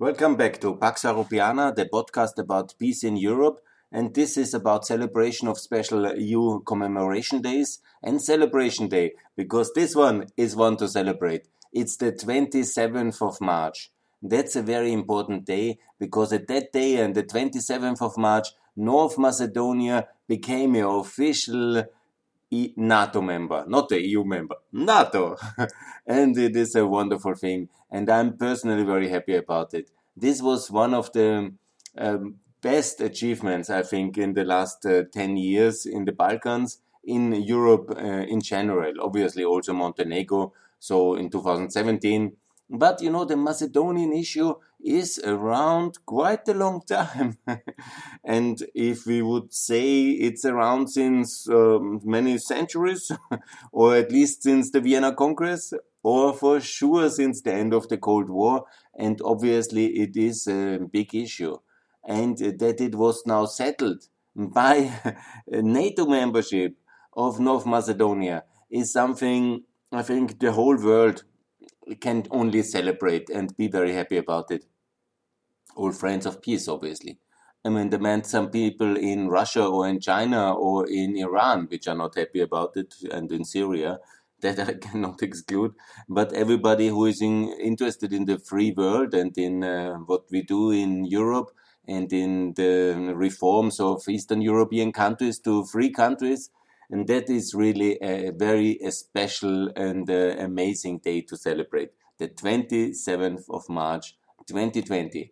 Welcome back to Pax Europiana, the podcast about peace in Europe. And this is about celebration of special EU commemoration days and celebration day, because this one is one to celebrate. It's the 27th of March. That's a very important day because at that day and the 27th of March, North Macedonia became an official NATO member, not the EU member, NATO. and it is a wonderful thing. And I'm personally very happy about it. This was one of the um, best achievements, I think, in the last uh, 10 years in the Balkans, in Europe uh, in general. Obviously, also Montenegro. So in 2017, but you know, the Macedonian issue is around quite a long time. and if we would say it's around since um, many centuries, or at least since the Vienna Congress, or for sure since the end of the Cold War, and obviously it is a big issue. And that it was now settled by NATO membership of North Macedonia is something I think the whole world can only celebrate and be very happy about it. All friends of peace, obviously. I mean, there meant some people in Russia or in China or in Iran which are not happy about it, and in Syria that I cannot exclude. But everybody who is in, interested in the free world and in uh, what we do in Europe and in the reforms of Eastern European countries to free countries and that is really a very special and uh, amazing day to celebrate. The 27th of March 2020.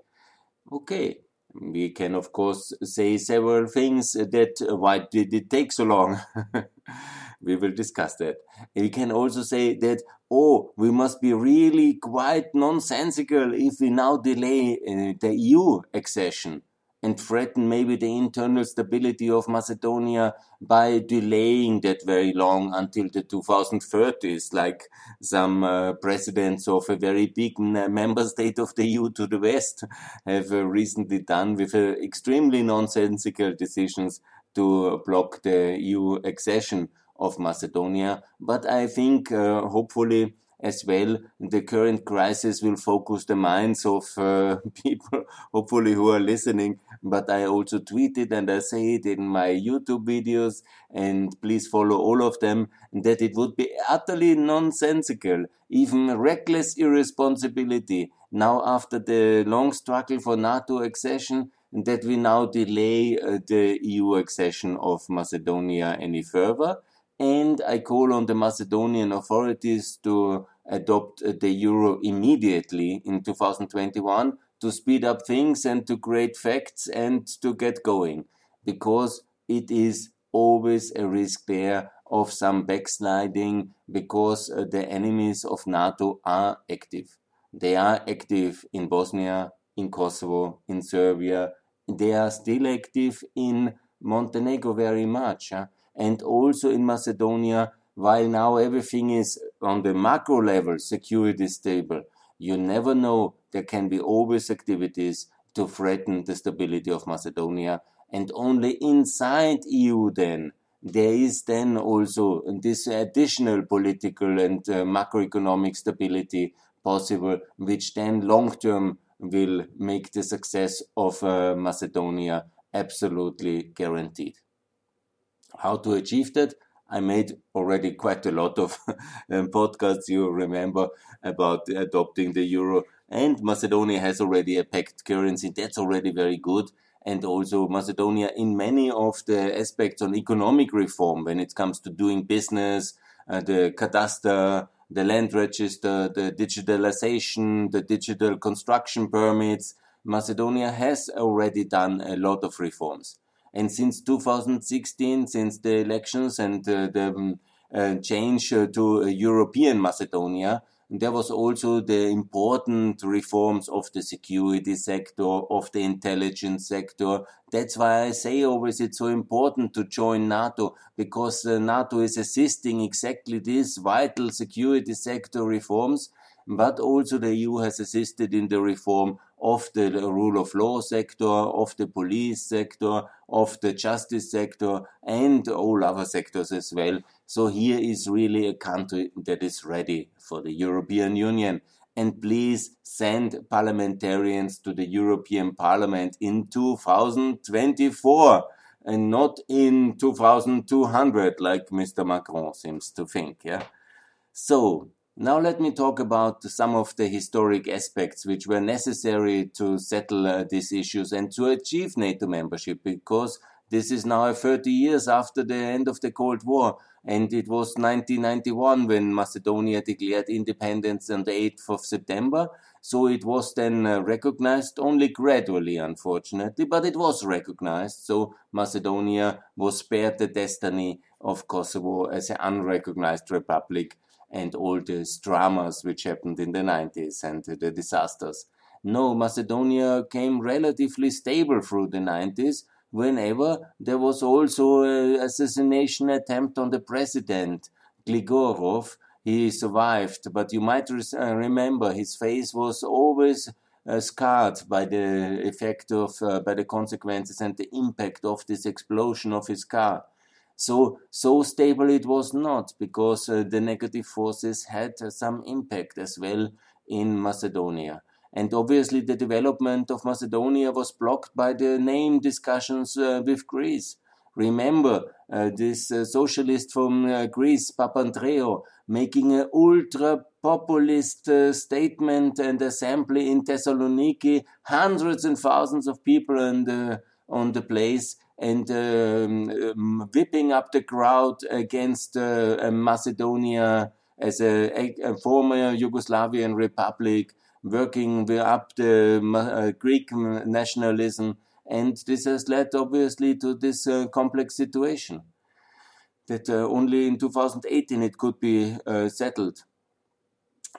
Okay, we can of course say several things that uh, why did it take so long we will discuss that we can also say that oh we must be really quite nonsensical if we now delay uh, the eu accession and threaten maybe the internal stability of Macedonia by delaying that very long until the 2030s, like some uh, presidents of a very big member state of the EU to the west have uh, recently done with uh, extremely nonsensical decisions to block the EU accession of Macedonia. But I think uh, hopefully as well. The current crisis will focus the minds of uh, people, hopefully, who are listening. But I also tweet it and I say it in my YouTube videos, and please follow all of them. That it would be utterly nonsensical, even reckless irresponsibility. Now, after the long struggle for NATO accession, that we now delay uh, the EU accession of Macedonia any further and I call on the Macedonian authorities to adopt the euro immediately in 2021 to speed up things and to create facts and to get going because it is always a risk there of some backsliding because uh, the enemies of NATO are active. They are active in Bosnia, in Kosovo, in Serbia. They are still active in Montenegro very much. Huh? And also in Macedonia, while now everything is on the macro level, security stable, you never know. There can be always activities to threaten the stability of Macedonia. And only inside EU then, there is then also this additional political and uh, macroeconomic stability possible, which then long term will make the success of uh, Macedonia absolutely guaranteed how to achieve that. I made already quite a lot of um, podcasts, you remember, about adopting the euro. And Macedonia has already a pegged currency. That's already very good. And also Macedonia in many of the aspects on economic reform when it comes to doing business, uh, the cadastre, the land register, the digitalization, the digital construction permits. Macedonia has already done a lot of reforms. And since 2016, since the elections and uh, the um, uh, change uh, to European Macedonia, there was also the important reforms of the security sector, of the intelligence sector. That's why I say always it's so important to join NATO because NATO is assisting exactly these vital security sector reforms. But also the EU has assisted in the reform of the rule of law sector, of the police sector, of the justice sector, and all other sectors as well. So here is really a country that is ready for the European Union. and please send parliamentarians to the European Parliament in 2024 and not in 2200 like Mr. Macron seems to think. Yeah. So now let me talk about some of the historic aspects which were necessary to settle uh, these issues and to achieve NATO membership because this is now 30 years after the end of the Cold War and it was 1991 when Macedonia declared independence on the 8th of September. So it was then uh, recognized only gradually, unfortunately, but it was recognized. So Macedonia was spared the destiny of Kosovo as an unrecognized republic and all these dramas which happened in the 90s and the disasters. No, Macedonia came relatively stable through the 90s whenever there was also an assassination attempt on the president, Gligorov. He survived, but you might uh, remember his face was always uh, scarred by the effect of, uh, by the consequences and the impact of this explosion of his car. So, so stable it was not because uh, the negative forces had uh, some impact as well in Macedonia. And obviously, the development of Macedonia was blocked by the name discussions uh, with Greece. Remember uh, this uh, socialist from uh, Greece, Papandreou, making an ultra populist statement and assembly in Thessaloniki, hundreds and thousands of people the, on the place and um, um, whipping up the crowd against uh, Macedonia as a, a, former Yugoslavian republic, working up the uh, Greek nationalism. And this has led, obviously, to this uh, complex situation that uh, only in 2018 it could be uh, settled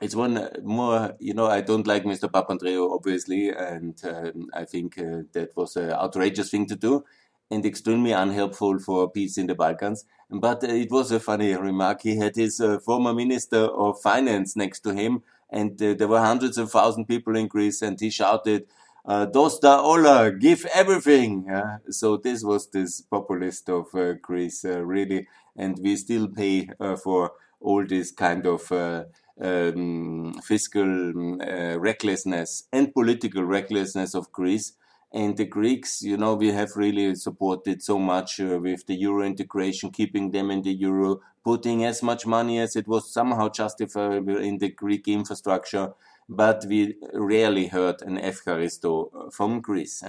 it's one uh, more, you know, I don't like Mr. Papandreou, obviously, and um, I think uh, that was an outrageous thing to do and extremely unhelpful for peace in the Balkans. But uh, it was a funny remark. He had his uh, former minister of finance next to him, and uh, there were hundreds of thousand people in Greece, and he shouted, uh, Dosta Ola, give everything. so this was this populist of uh, Greece, uh, really, and we still pay for all this kind of um, fiscal recklessness and political recklessness of Greece and the Greeks, you know, we have really supported so much uh, with the euro integration, keeping them in the euro, putting as much money as it was somehow justifiable in the Greek infrastructure. But we rarely heard an Evcharisto uh, from Greece.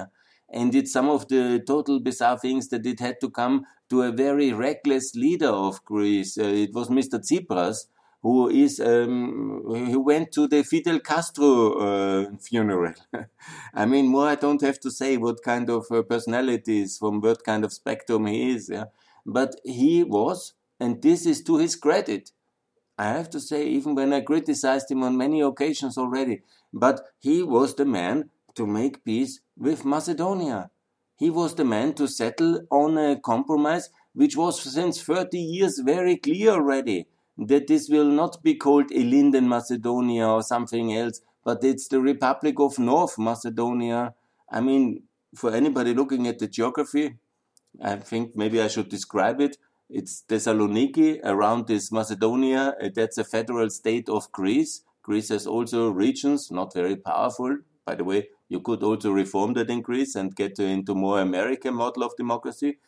And it's some of the total bizarre things that it had to come to a very reckless leader of Greece. Uh, it was Mr. Tsipras, who is um, who went to the Fidel Castro uh, funeral. I mean, more I don't have to say what kind of uh, personalities from what kind of spectrum he is. Yeah? But he was, and this is to his credit. I have to say, even when I criticized him on many occasions already, but he was the man to make peace with Macedonia. He was the man to settle on a compromise which was since 30 years very clear already that this will not be called Ilinden Macedonia or something else, but it's the Republic of North Macedonia. I mean, for anybody looking at the geography, I think maybe I should describe it. It's Thessaloniki around this Macedonia. Uh, that's a federal state of Greece. Greece has also regions, not very powerful. By the way, you could also reform that in Greece and get into more American model of democracy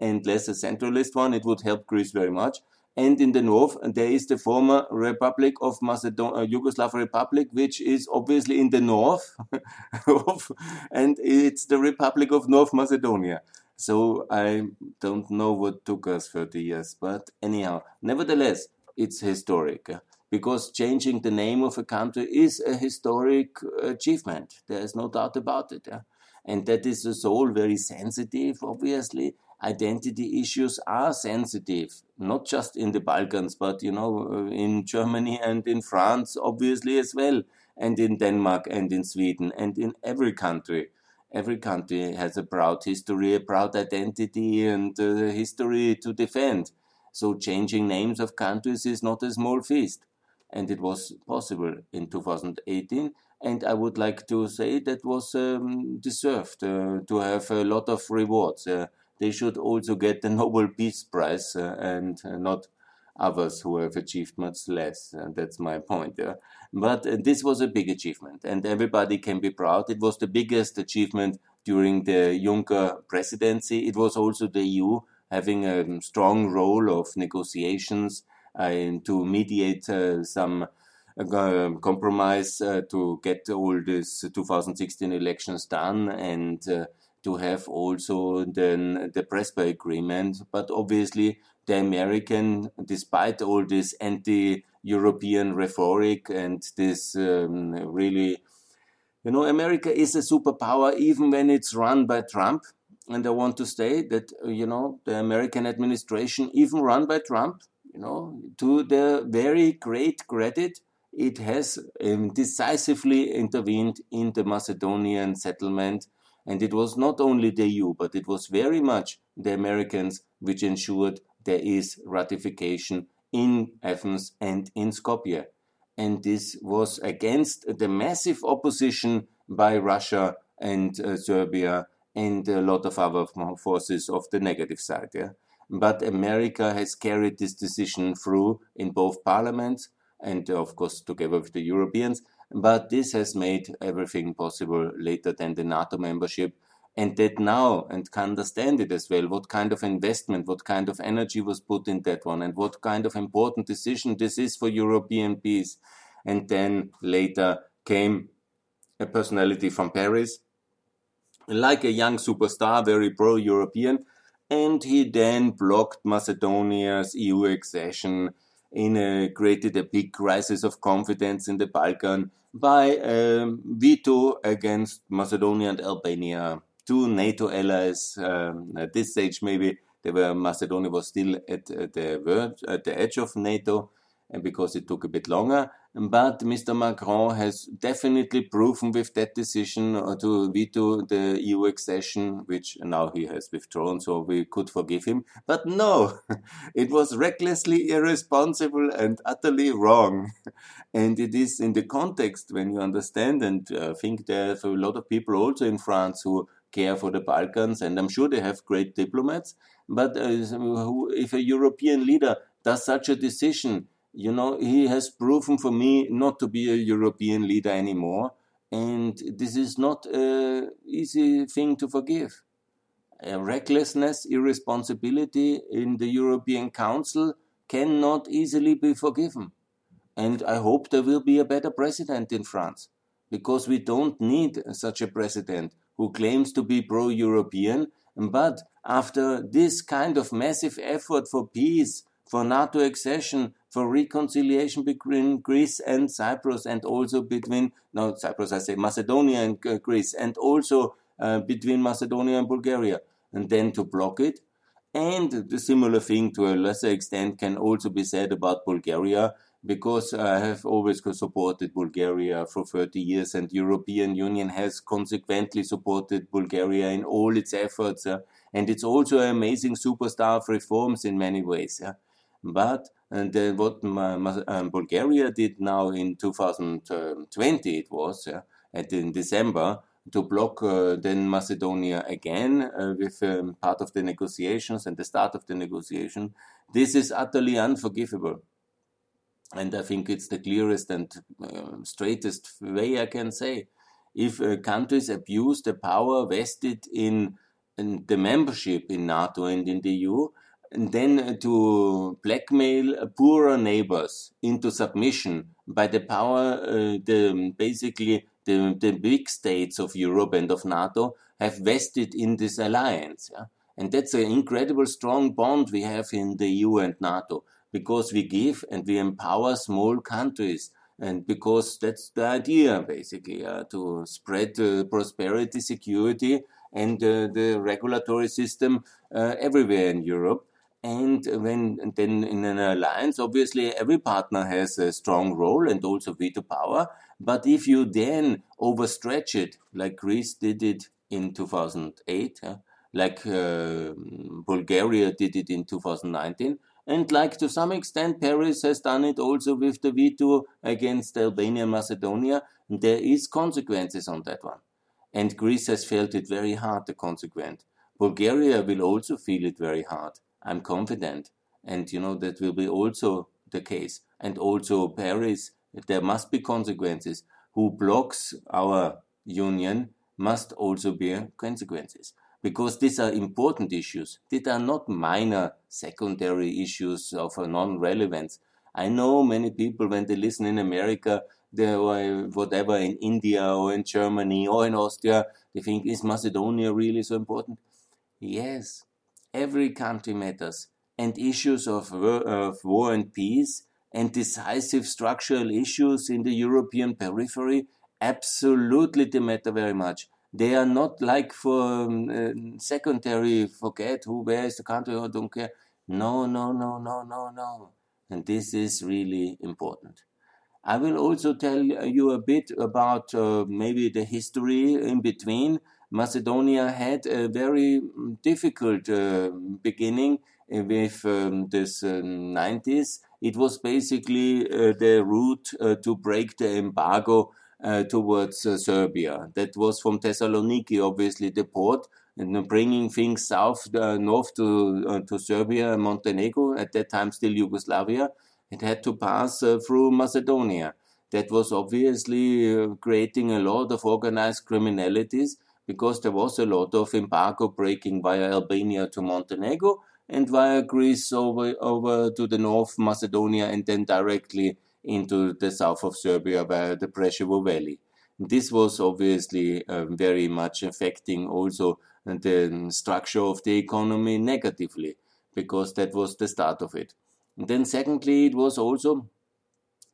and less a centralist one. It would help Greece very much and in the north there is the former Republic of Macedonia, uh, Yugoslav Republic, which is obviously in the north, and it's the Republic of North Macedonia. So I don't know what took us 30 years, but anyhow, nevertheless, it's historic because changing the name of a country is a historic achievement. There is no doubt about it. Yeah? And that is a all very sensitive, obviously, identity issues are sensitive, not just in the Balkans, but you know, uh, in Germany and in France, obviously as well, and in Denmark and in Sweden and in every country. Every country has a proud history, a proud identity, and a history to defend. So changing names of countries is not a small feast, and it was possible in 2018 and I would like to say that was um, deserved uh, to have a lot of rewards. Uh, they should also get the Nobel Peace Prize uh, and uh, not others who have achieved much less. And that's my point. Yeah? But uh, this was a big achievement, and everybody can be proud. It was the biggest achievement during the Juncker presidency. It was also the EU having a strong role of negotiations uh, to mediate uh, some uh, compromise uh, to get all these 2016 elections done and uh, to have also then the Prespa agreement. But obviously, the American, despite all this anti-European rhetoric and this um, really, you know, America is a superpower even when it's run by Trump. And I want to say that, you know, the American administration, even run by Trump, you know, to their very great credit, it has um, decisively intervened in the Macedonian settlement. And it was not only the EU, but it was very much the Americans which ensured there is ratification in Athens and in Skopje. And this was against the massive opposition by Russia and uh, Serbia and a lot of other forces of the negative side. Yeah? But America has carried this decision through in both parliaments and, of course, together with the Europeans. But this has made everything possible later than the NATO membership. And that now, and can understand it as well, what kind of investment, what kind of energy was put in that one, and what kind of important decision this is for European peace. And then later came a personality from Paris, like a young superstar, very pro European, and he then blocked Macedonia's EU accession in created a big crisis of confidence in the Balkan by a um, veto against Macedonia and Albania, two NATO allies. Um, at this stage, maybe they were Macedonia was still at, at the verge, at the edge of NATO, and because it took a bit longer. But Mr. Macron has definitely proven with that decision uh, to veto the EU accession, which now he has withdrawn, so we could forgive him. But no, it was recklessly irresponsible and utterly wrong. And it is in the context when you understand, and I uh, think there's a lot of people also in France who care for the Balkans, and I'm sure they have great diplomats. But uh, if a European leader does such a decision, you know, he has proven for me not to be a European leader anymore. And this is not an easy thing to forgive. recklessness, irresponsibility in the European Council cannot easily be forgiven. And I hope there will be a better president in France because we don't need such a president who claims to be pro European. But after this kind of massive effort for peace, for NATO accession, for reconciliation between Greece and Cyprus, and also between, no, Cyprus, I say Macedonia and uh, Greece, and also uh, between Macedonia and Bulgaria, and then to block it. And the similar thing to a lesser extent can also be said about Bulgaria, because I have always supported Bulgaria for 30 years, and European Union has consequently supported Bulgaria in all its efforts. Uh, and it's also an amazing superstar of reforms in many ways. But and uh, what um, Bulgaria did now in 2020, it was uh, at in December to block uh, then Macedonia again uh, with um, part of the negotiations and the start of the negotiation. This is utterly unforgivable. And I think it's the clearest and uh, straightest way I can say. If uh, countries abuse the power vested in, in the membership in NATO and in the EU, and then to blackmail poorer neighbors into submission by the power, uh, the basically the, the big states of Europe and of NATO have vested in this alliance. Yeah? And that's an incredible strong bond we have in the EU and NATO because we give and we empower small countries. And because that's the idea, basically, uh, to spread uh, prosperity, security, and uh, the regulatory system uh, everywhere in Europe. And when then in an alliance, obviously every partner has a strong role and also veto power. But if you then overstretch it, like Greece did it in 2008, like uh, Bulgaria did it in 2019, and like to some extent Paris has done it also with the veto against Albania and Macedonia, there is consequences on that one. And Greece has felt it very hard, the consequence. Bulgaria will also feel it very hard. I'm confident. And you know, that will be also the case. And also Paris, there must be consequences. Who blocks our union must also bear consequences. Because these are important issues. These are not minor secondary issues of non-relevance. I know many people when they listen in America, they, or whatever in India or in Germany or in Austria, they think, is Macedonia really so important? Yes, every country matters. And issues of, of war and peace and decisive structural issues in the European periphery absolutely they matter very much. They are not like for um, uh, secondary, forget who, where is the country, or don't care. No, no, no, no, no, no. And this is really important. I will also tell you a bit about uh, maybe the history in between. Macedonia had a very difficult uh, beginning with um, this uh, 90s. It was basically uh, the route uh, to break the embargo uh, towards Serbia. That was from Thessaloniki, obviously, the port, and bringing things south, north to, to Serbia and Montenegro, at that time still Yugoslavia. It had to pass through Macedonia. That was obviously creating a lot of organized criminalities because there was a lot of embargo breaking via Albania to Montenegro and via Greece over, over to the North Macedonia and then directly into the south of Serbia via the Preševo Valley. This was obviously um, very much affecting also the structure of the economy negatively because that was the start of it. And then secondly, it was also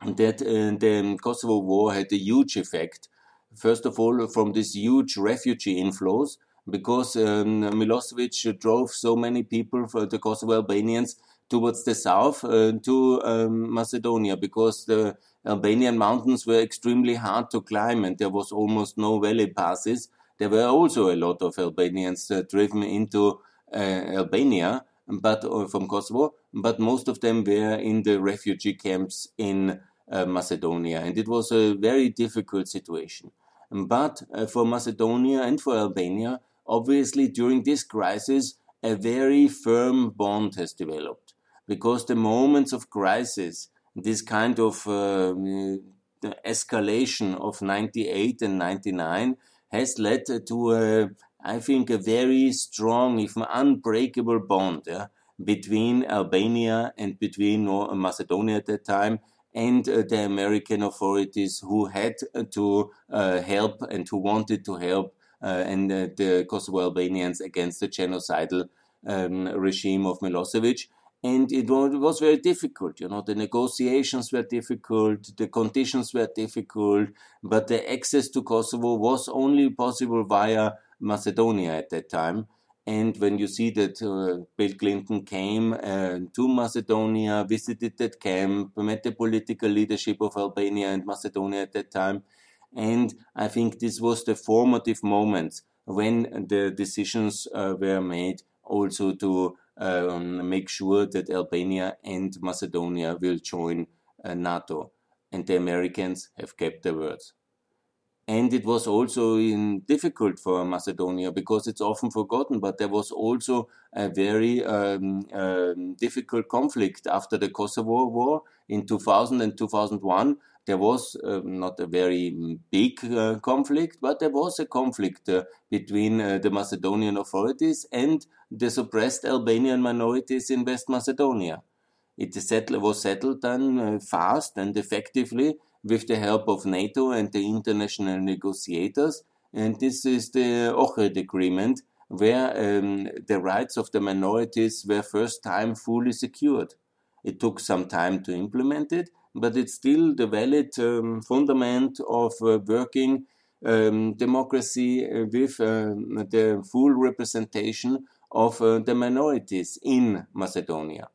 that uh, the Kosovo War had a huge effect First of all, from these huge refugee inflows, because um, Milosevic drove so many people, for the Kosovo Albanians, towards the south uh, to um, Macedonia, because the Albanian mountains were extremely hard to climb and there was almost no valley passes. There were also a lot of Albanians uh, driven into uh, Albania, but uh, from Kosovo, but most of them were in the refugee camps in uh, Macedonia, and it was a very difficult situation. But uh, for Macedonia and for Albania, obviously during this crisis, a very firm bond has developed. Because the moments of crisis, this kind of uh, escalation of 98 and 99 has led to, a, I think, a very strong, if unbreakable bond yeah, between Albania and between Macedonia at that time and uh, the American authorities who had to uh, help and who wanted to help uh, and the Kosovo Albanians against the genocidal um, regime of Milosevic. And it was very difficult, you know, the negotiations were difficult, the conditions were difficult, but the access to Kosovo was only possible via Macedonia at that time. And when you see that uh, Bill Clinton came uh, to Macedonia, visited that camp, met the political leadership of Albania and Macedonia at that time, and I think this was the formative moment when the decisions uh, were made also to um, make sure that Albania and Macedonia will join uh, NATO. And the Americans have kept their words. And it was also in difficult for Macedonia because it's often forgotten, but there was also a very um, um, difficult conflict after the Kosovo War in 2000 and 2001. There was uh, not a very big uh, conflict, but there was a conflict uh, between uh, the Macedonian authorities and the suppressed Albanian minorities in West Macedonia. It was settled then uh, fast and effectively with the help of NATO and the international negotiators. And this is the Ohrid Agreement, where um, the rights of the minorities were first time fully secured. It took some time to implement it, but it's still the valid um, fundament of uh, working um, democracy with uh, the full representation of uh, the minorities in Macedonia.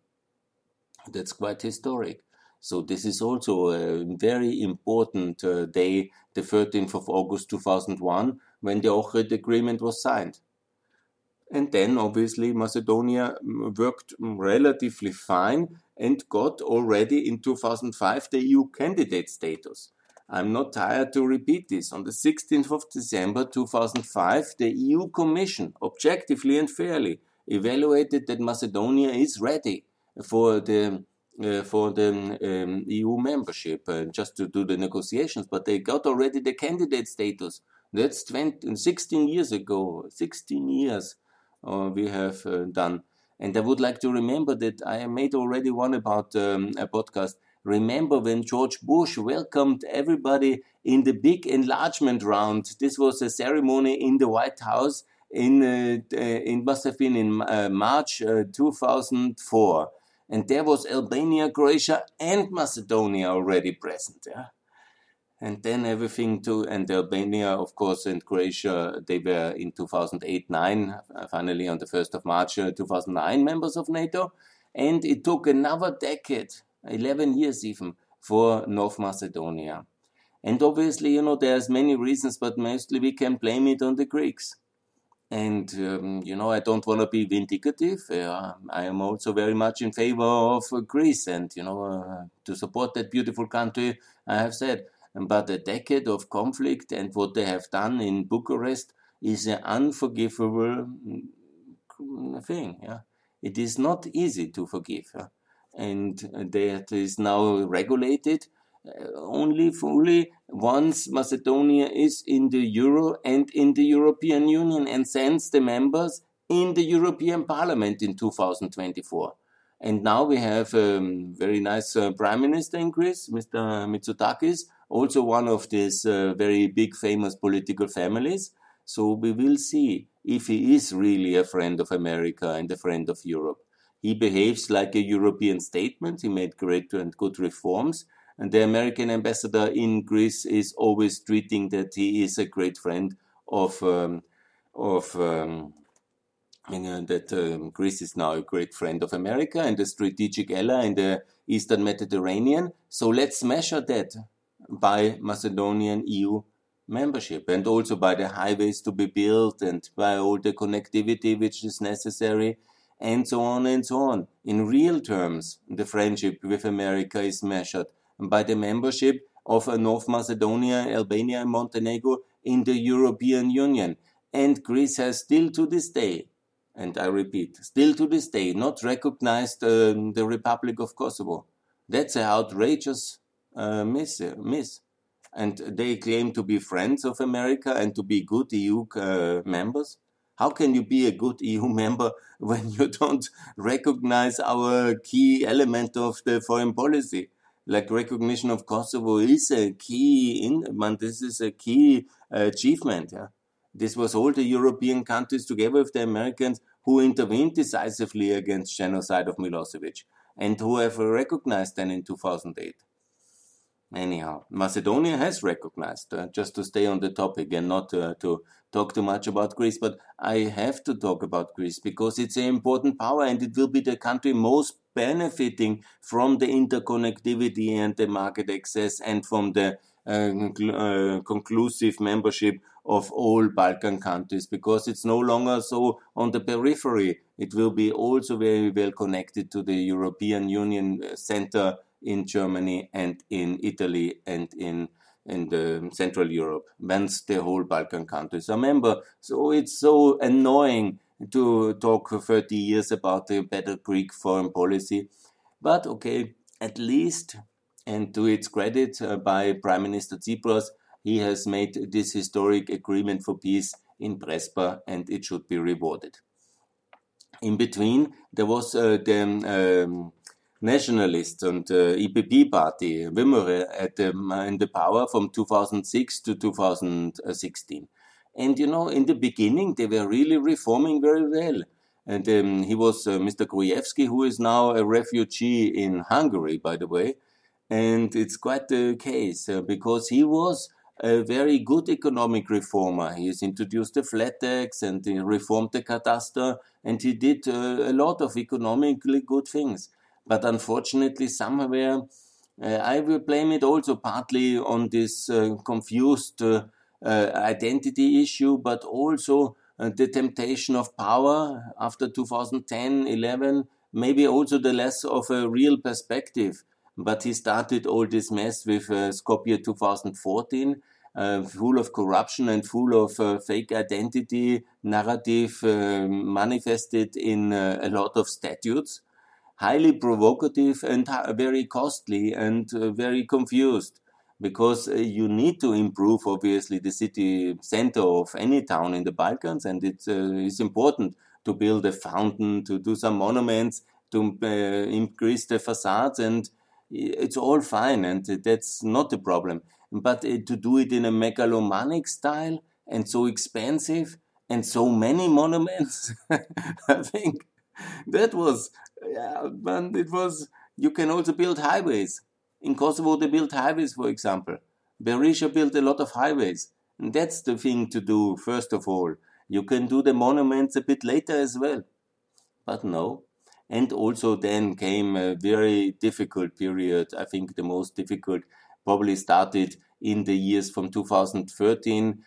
That's quite historic. So this is also a very important uh, day, the 13th of August 2001, when the Ohrid Agreement was signed. And then obviously Macedonia mm, worked relatively fine and got already in 2005 the EU candidate status. I'm not tired to repeat this. On the 16th of December 2005, the EU Commission, objectively and fairly, evaluated that Macedonia is ready for the uh, for the um, EU membership, uh, just to do the negotiations. But they got already the candidate status. That's 20, 16 years ago. 16 years uh, we have uh, done. And I would like to remember that I made already one about um, a podcast. Remember when George Bush welcomed everybody in the big enlargement round? This was a ceremony in the White House in uh, uh in must have been in uh, March uh, 2004, and there was Albania, Croatia, and Macedonia already present. Yeah? and then everything to and Albania, of course, and Croatia, they were in 2008-9, uh, finally on the 1st of March uh, 2009, members of NATO, and it took another decade, 11 years even, for North Macedonia. And obviously, you know, there's many reasons, but mostly we can blame it on the Greeks. And, um, you know, I don't want to be vindicative. Uh, I am also very much in favor of uh, Greece and, you know, uh, to support that beautiful country, I have said. But a decade of conflict and what they have done in Bucharest is an unforgivable mm, thing. Yeah? It is not easy to forgive. Yeah? And that is now regulated uh, only fully once Macedonia is in the Euro and in the European Union and sends the members in the European Parliament in 2024. And now we have a um, very nice uh, Prime Minister in Greece, Mr. Mitsotakis, also one of these uh, very big famous political families. So we will see if he is really a friend of America and a friend of Europe. He behaves like a European statement. He made great and good reforms. And the American ambassador in Greece is always treating that he is a great friend of um, of um, you know, that um, Greece is now a great friend of America and a strategic ally in the Eastern Mediterranean. So let's measure that by Macedonian EU membership and also by the highways to be built and by all the connectivity which is necessary and so on and so on. In real terms, the friendship with America is measured by the membership of North Macedonia, Albania, and Montenegro in the European Union. And Greece has still to this day, and I repeat, still to this day, not recognized uh, the Republic of Kosovo. That's an outrageous uh, miss, miss. And they claim to be friends of America and to be good EU uh, members. How can you be a good EU member when you don't recognize our key element of the foreign policy? Like recognition of Kosovo is a key, in, man, this is a key uh, achievement. Yeah? This was all the European countries together with the Americans who intervened decisively against genocide of Milosevic and who have recognized then in 2008. Anyhow, Macedonia has recognized, uh, just to stay on the topic and not uh, to talk too much about Greece, but I have to talk about Greece because it's an important power and it will be the country most benefiting from the interconnectivity and the market access and from the uh, uh, conclusive membership of all Balkan countries because it's no longer so on the periphery. It will be also very well connected to the European Union uh, center in Germany and in Italy and in in the Central Europe, once the whole Balkan countries are member. So it's so annoying to talk for 30 years about the better Greek foreign policy. But okay, at least, and to its credit uh, by Prime Minister Tsipras, he has made this historic agreement for peace in Prespa and it should be rewarded. In between, there was uh, the um, nationalists and uh, EPP party, VMRO, at the, in the power from 2006 to 2016. And you know, in the beginning, they were really reforming very well. And um, he was uh, Mr. Gruevski, who is now a refugee in Hungary, by the way. And it's quite the case uh, because he was a very good economic reformer. He has introduced the flat tax and he reformed the cadastre, and he did uh, a lot of economically good things. But unfortunately, somewhere, uh, I will blame it also partly on this uh, confused uh, identity issue, but also the temptation of power after 2010 11, maybe also the less of a real perspective. But he started all this mess with Skopje 2014. Uh, full of corruption and full of uh, fake identity narrative uh, manifested in a lot of statutes highly provocative and very costly and uh, very confused because uh, you need to improve obviously the city center of any town in the Balkans and it's, uh, it's important to build a fountain, to do some monuments, to uh, increase the facades and it's all fine and that's not the problem. But to do it in a megalomaniac style and so expensive and so many monuments, I think that was, yeah, and it was, you can also build highways. In Kosovo, they built highways, for example. Berisha built a lot of highways. And that's the thing to do, first of all. You can do the monuments a bit later as well. But no. And also then came a very difficult period. I think the most difficult probably started in the years from 2013 uh,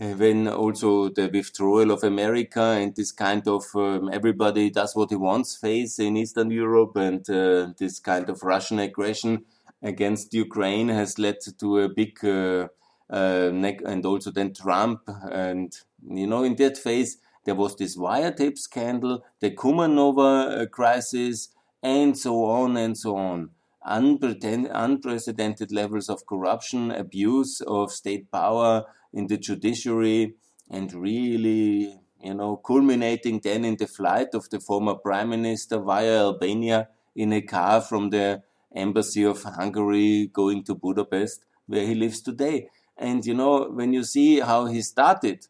when also the withdrawal of America and this kind of um, everybody does what he wants phase in Eastern Europe and uh, this kind of Russian aggression against Ukraine has led to a big uh, uh, and also then Trump and you know in that phase there was this wiretap scandal, the Kumanovo uh, crisis, and so on and so on. Unprecedented levels of corruption, abuse of state power, in the judiciary and really, you know, culminating then in the flight of the former prime minister via Albania in a car from the embassy of Hungary going to Budapest, where he lives today. And, you know, when you see how he started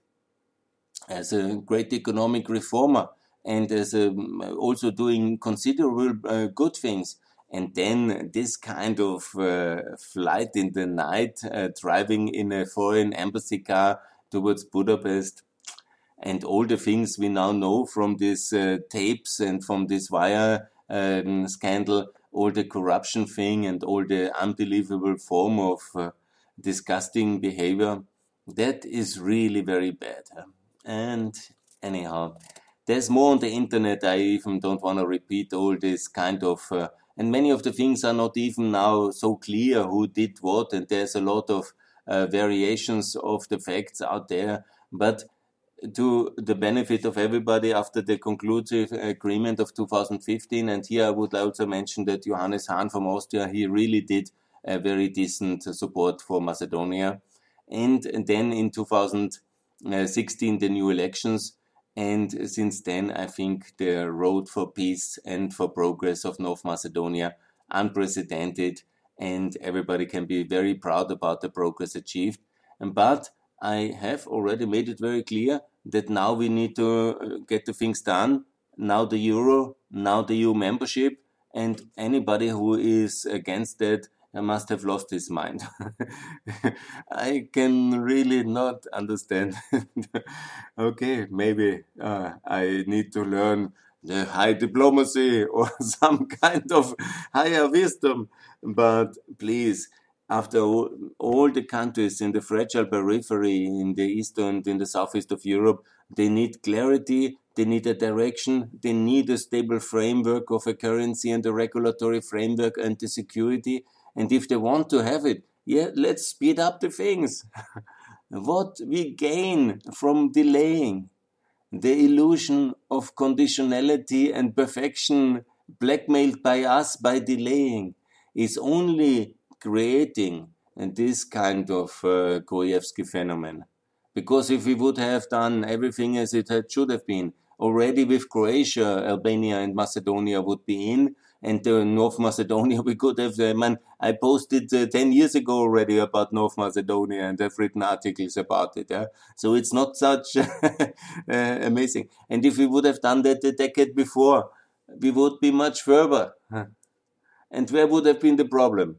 as a great economic reformer and as a, also doing considerable uh, good things, and then this kind of uh, flight in the night, uh, driving in a foreign embassy car towards Budapest, and all the things we now know from these uh, tapes and from this wire um, scandal, all the corruption thing and all the unbelievable form of uh, disgusting behavior, that is really very bad. And anyhow, there's more on the internet. I even don't want to repeat all this kind of uh, and many of the things are not even now so clear who did what, and there's a lot of uh, variations of the facts out there. But to the benefit of everybody after the conclusive agreement of 2015, and here I would also mention that Johannes Hahn from Austria, he really did a very decent support for Macedonia. And, and then in 2016, the new elections, and since then, I think the road for peace and for progress of North Macedonia unprecedented, and everybody can be very proud about the progress achieved. But I have already made it very clear that now we need to uh, get the things done. Now the euro, now the EU membership, and anybody who is against that I must have lost his mind. I can really not understand. okay, maybe uh, I need to learn the high diplomacy or some kind of higher wisdom. But please, after all, all, the countries in the fragile periphery in the east and in the southeast of Europe, they need clarity, they need a direction, they need a stable framework of a currency and a regulatory framework and the security and if they want to have it, yeah, let's speed up the things. what we gain from delaying, the illusion of conditionality and perfection blackmailed by us by delaying, is only creating this kind of uh, Gruevski phenomenon. Because if we would have done everything as it had, should have been, already with Croatia, Albania, and Macedonia would be in, and uh, North Macedonia, we could have, uh, man, I posted uh, 10 years ago already about North Macedonia and I've written articles about it. Yeah? So it's not such uh, amazing. And if we would have done that a decade before, we would be much further. And where would have been the problem?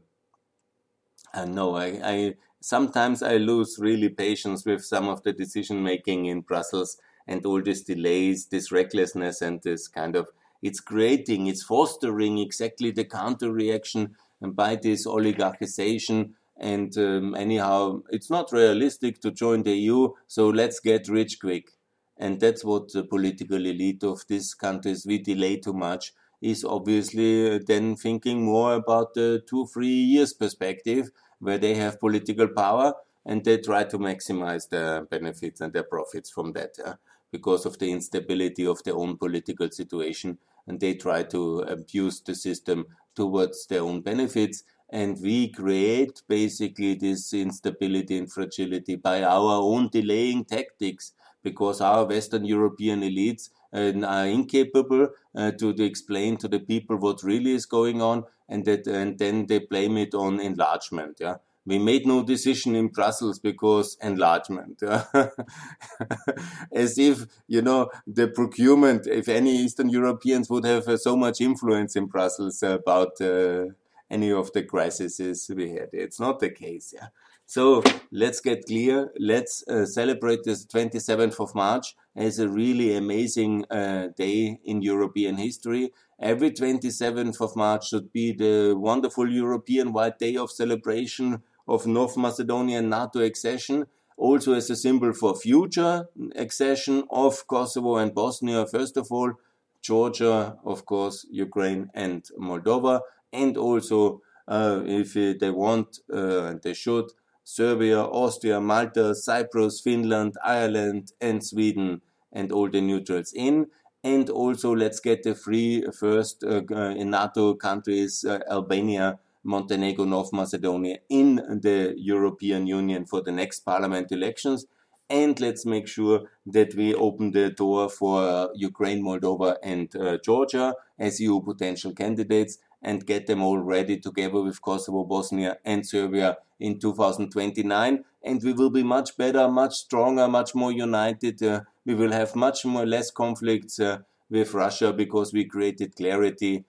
I know, I, I sometimes I lose really patience with some of the decision making in Brussels and all these delays, this recklessness and this kind of it's creating, it's fostering exactly the counter reaction by this oligarchization. And um, anyhow, it's not realistic to join the EU, so let's get rich quick. And that's what the political elite of these countries, we delay too much, is obviously uh, then thinking more about the two, three years perspective where they have political power and they try to maximize their benefits and their profits from that yeah? Because of the instability of their own political situation, and they try to abuse the system towards their own benefits. And we create basically this instability and fragility by our own delaying tactics because our Western European elites uh, are incapable uh, to, to, explain to the people what really is going on, and that and then they blame it on enlargement. Yeah, we made no decision in Brussels because enlargement. As if you know the procurement. If any Eastern Europeans would have uh, so much influence in Brussels about uh, any of the crises we had, it's not the case. Yeah. So let's get clear. Let's uh, celebrate this 27th of March as a really amazing uh, day in European history. Every 27th of March should be the wonderful European White Day of celebration of North Macedonian NATO accession, also as a symbol for future accession of Kosovo and Bosnia, first of all, Georgia, of course, Ukraine and Moldova, and also uh, if they want uh, and they should, Serbia, Austria, Malta, Cyprus, Finland, Ireland, and Sweden, and all the neutrals in. And also, let's get the three first uh, uh in NATO countries, uh, Albania, Montenegro, North Macedonia, in the European Union for the next parliament elections. And let's make sure that we open the door for uh, Ukraine, Moldova, and uh, Georgia as EU potential candidates and get them all ready together with Kosovo, Bosnia, and Serbia in 2029. And we will be much better, much stronger, much more united. Uh, we will have much more less conflicts uh, with Russia because we created clarity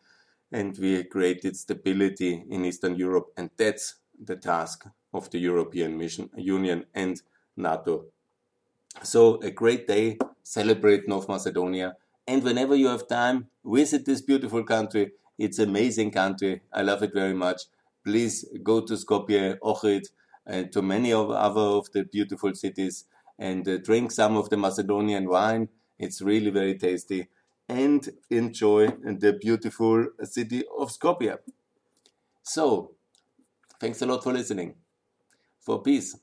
and we created stability in Eastern Europe. And that's the task of the European Mission, Union and NATO. So, a great day, celebrate North Macedonia. And whenever you have time, visit this beautiful country it's amazing country. I love it very much. Please go to Skopje, Ohrid, and to many of other of the beautiful cities and uh, drink some of the Macedonian wine. It's really very tasty. And enjoy the beautiful city of Skopje. So, thanks a lot for listening. For peace.